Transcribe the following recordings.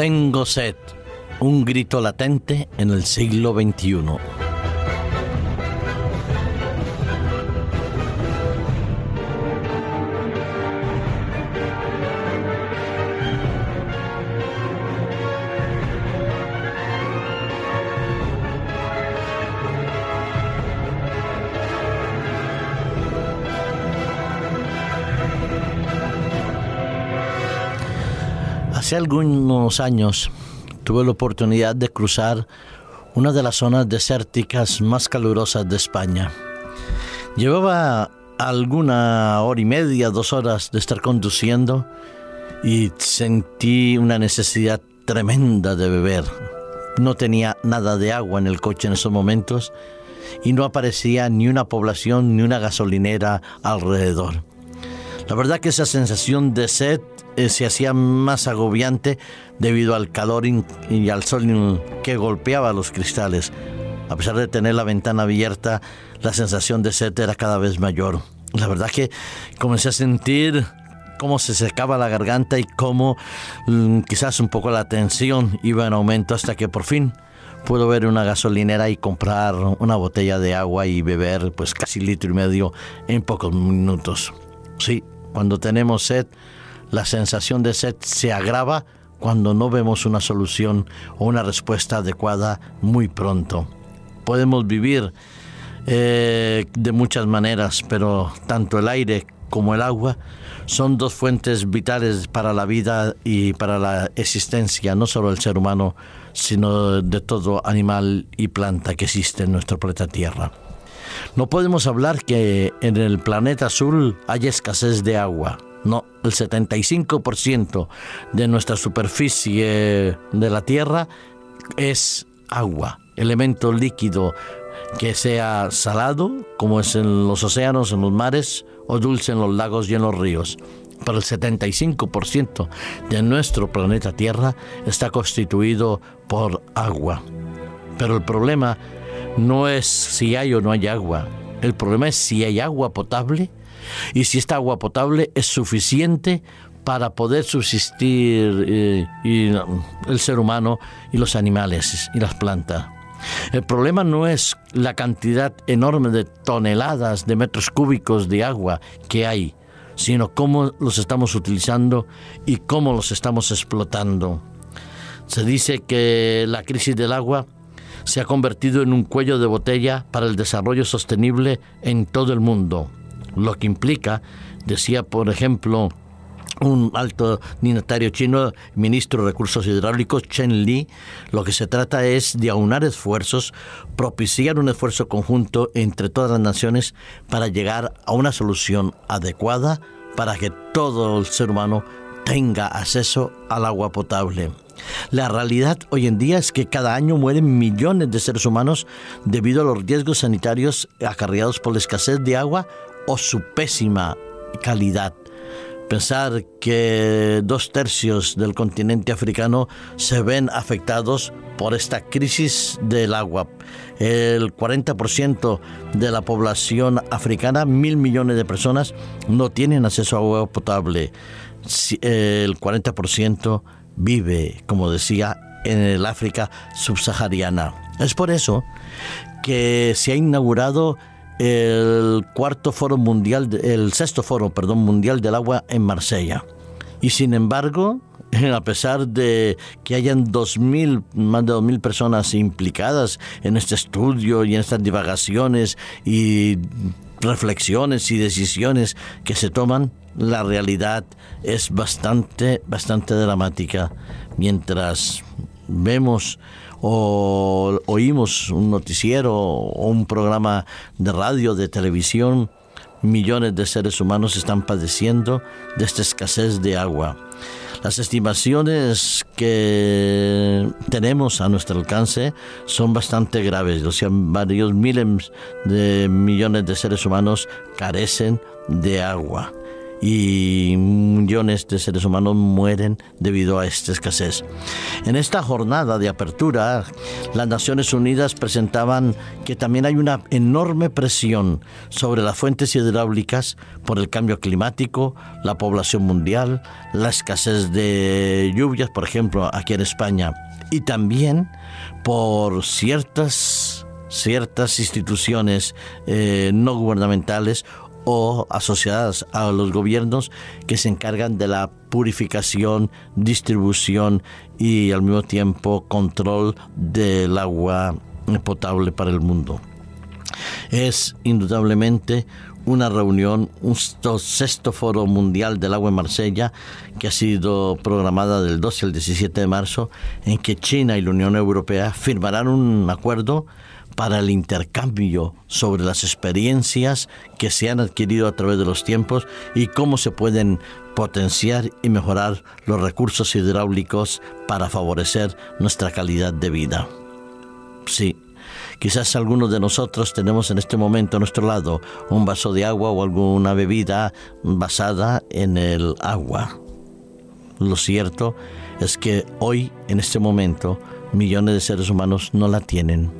Tengo sed, un grito latente en el siglo XXI. Hace algunos años tuve la oportunidad de cruzar una de las zonas desérticas más calurosas de España. Llevaba alguna hora y media, dos horas de estar conduciendo y sentí una necesidad tremenda de beber. No tenía nada de agua en el coche en esos momentos y no aparecía ni una población ni una gasolinera alrededor. La verdad que esa sensación de sed eh, se hacía más agobiante debido al calor y al sol que golpeaba los cristales. A pesar de tener la ventana abierta, la sensación de sed era cada vez mayor. La verdad que comencé a sentir cómo se secaba la garganta y cómo mm, quizás un poco la tensión iba en aumento hasta que por fin puedo ver una gasolinera y comprar una botella de agua y beber pues casi litro y medio en pocos minutos. Sí, cuando tenemos sed, la sensación de sed se agrava cuando no vemos una solución o una respuesta adecuada muy pronto. Podemos vivir eh, de muchas maneras, pero tanto el aire como el agua son dos fuentes vitales para la vida y para la existencia, no solo del ser humano, sino de todo animal y planta que existe en nuestro planeta Tierra. No podemos hablar que en el planeta azul hay escasez de agua. No, el 75% de nuestra superficie de la Tierra es agua, elemento líquido que sea salado, como es en los océanos, en los mares, o dulce en los lagos y en los ríos. Pero el 75% de nuestro planeta Tierra está constituido por agua. Pero el problema no es si hay o no hay agua. El problema es si hay agua potable y si esta agua potable es suficiente para poder subsistir eh, el ser humano y los animales y las plantas. El problema no es la cantidad enorme de toneladas de metros cúbicos de agua que hay, sino cómo los estamos utilizando y cómo los estamos explotando. Se dice que la crisis del agua se ha convertido en un cuello de botella para el desarrollo sostenible en todo el mundo, lo que implica, decía por ejemplo, un alto dignatario chino, ministro de Recursos Hidráulicos, Chen Li, lo que se trata es de aunar esfuerzos, propiciar un esfuerzo conjunto entre todas las naciones para llegar a una solución adecuada para que todo el ser humano tenga acceso al agua potable. La realidad hoy en día es que cada año mueren millones de seres humanos debido a los riesgos sanitarios acarreados por la escasez de agua o su pésima calidad. Pensar que dos tercios del continente africano se ven afectados por esta crisis del agua. El 40% de la población africana, mil millones de personas, no tienen acceso a agua potable. El 40% vive, como decía, en el África subsahariana. Es por eso que se ha inaugurado el cuarto foro mundial, el sexto foro, perdón, mundial del agua en Marsella. Y sin embargo, a pesar de que hayan mil más de 2.000 personas implicadas en este estudio y en estas divagaciones y reflexiones y decisiones que se toman, la realidad es bastante, bastante dramática. Mientras vemos o oímos un noticiero o un programa de radio, de televisión, millones de seres humanos están padeciendo de esta escasez de agua. Las estimaciones que tenemos a nuestro alcance son bastante graves, o sea, varios miles de millones de seres humanos carecen de agua y millones de seres humanos mueren debido a esta escasez. En esta jornada de apertura, las Naciones Unidas presentaban que también hay una enorme presión sobre las fuentes hidráulicas por el cambio climático, la población mundial, la escasez de lluvias, por ejemplo, aquí en España, y también por ciertas ciertas instituciones eh, no gubernamentales o asociadas a los gobiernos que se encargan de la purificación, distribución y al mismo tiempo control del agua potable para el mundo. Es indudablemente una reunión, un sexto foro mundial del agua en Marsella, que ha sido programada del 12 al 17 de marzo, en que China y la Unión Europea firmarán un acuerdo para el intercambio sobre las experiencias que se han adquirido a través de los tiempos y cómo se pueden potenciar y mejorar los recursos hidráulicos para favorecer nuestra calidad de vida. Sí, quizás algunos de nosotros tenemos en este momento a nuestro lado un vaso de agua o alguna bebida basada en el agua. Lo cierto es que hoy, en este momento, millones de seres humanos no la tienen.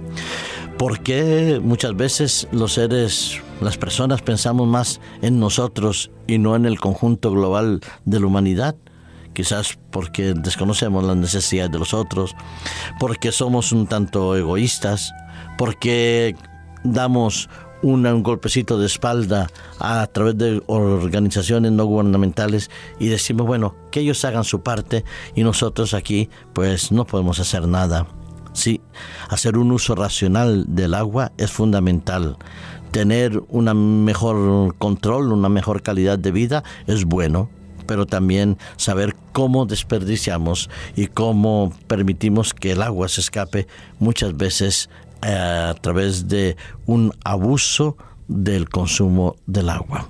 ¿Por qué muchas veces los seres, las personas pensamos más en nosotros y no en el conjunto global de la humanidad? Quizás porque desconocemos las necesidades de los otros, porque somos un tanto egoístas, porque damos un golpecito de espalda a través de organizaciones no gubernamentales y decimos, bueno, que ellos hagan su parte y nosotros aquí pues no podemos hacer nada. Sí, hacer un uso racional del agua es fundamental. Tener un mejor control, una mejor calidad de vida es bueno, pero también saber cómo desperdiciamos y cómo permitimos que el agua se escape muchas veces eh, a través de un abuso del consumo del agua.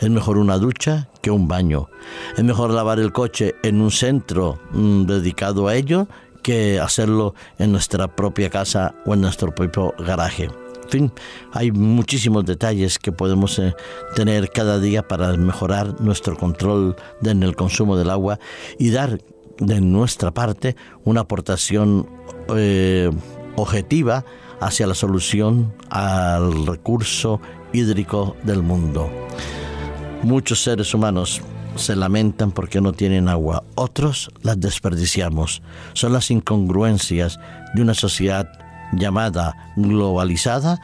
Es mejor una ducha que un baño. Es mejor lavar el coche en un centro mm, dedicado a ello que hacerlo en nuestra propia casa o en nuestro propio garaje. En fin, hay muchísimos detalles que podemos eh, tener cada día para mejorar nuestro control en el consumo del agua y dar de nuestra parte una aportación eh, objetiva hacia la solución al recurso hídrico del mundo. Muchos seres humanos se lamentan porque no tienen agua, otros las desperdiciamos. Son las incongruencias de una sociedad llamada globalizada,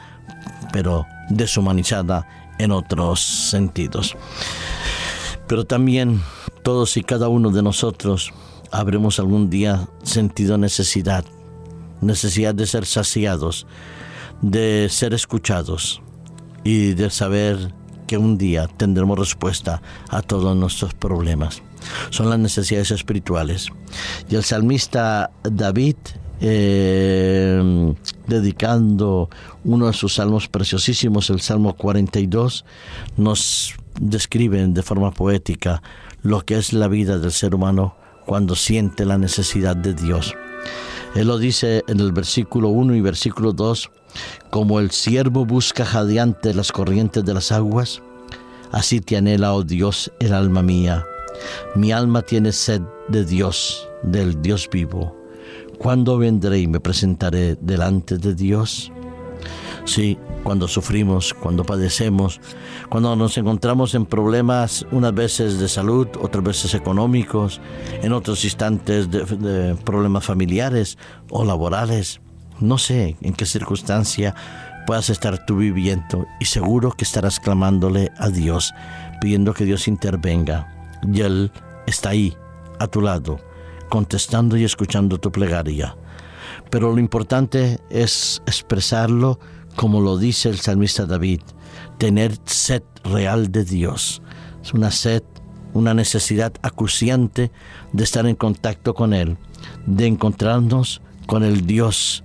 pero deshumanizada en otros sentidos. Pero también todos y cada uno de nosotros habremos algún día sentido necesidad, necesidad de ser saciados, de ser escuchados y de saber que un día tendremos respuesta a todos nuestros problemas. Son las necesidades espirituales. Y el salmista David, eh, dedicando uno de sus salmos preciosísimos, el Salmo 42, nos describe de forma poética lo que es la vida del ser humano cuando siente la necesidad de Dios. Él lo dice en el versículo 1 y versículo 2, como el siervo busca jadeante las corrientes de las aguas, así te anhela, oh Dios, el alma mía. Mi alma tiene sed de Dios, del Dios vivo. ¿Cuándo vendré y me presentaré delante de Dios? Sí, cuando sufrimos, cuando padecemos, cuando nos encontramos en problemas, unas veces de salud, otras veces económicos, en otros instantes de, problemas familiares o laborales. No sé en qué circunstancia puedas estar tú viviendo y seguro que estarás clamándole a Dios, pidiendo que Dios intervenga. Y Él está ahí, a tu lado, contestando y escuchando tu plegaria. Pero lo importante es expresarlo como lo dice el salmista David, tener sed real de Dios. Es una sed, una necesidad acuciante de estar en contacto con Él, de encontrarnos con el Dios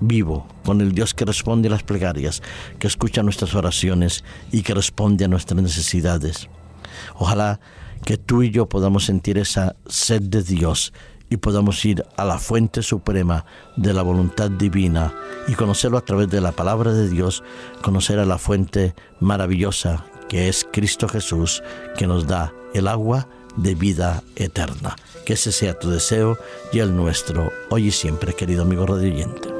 vivo, con el Dios que responde a las plegarias, que escucha nuestras oraciones y que responde a nuestras necesidades. Ojalá que tú y yo podamos sentir esa sed de Dios y podamos ir a la fuente suprema de la voluntad divina y conocerlo a través de la palabra de Dios, conocer a la fuente maravillosa que es Cristo Jesús, que nos da el agua de vida eterna. Que ese sea tu deseo y el nuestro, hoy y siempre, querido amigo radioyente.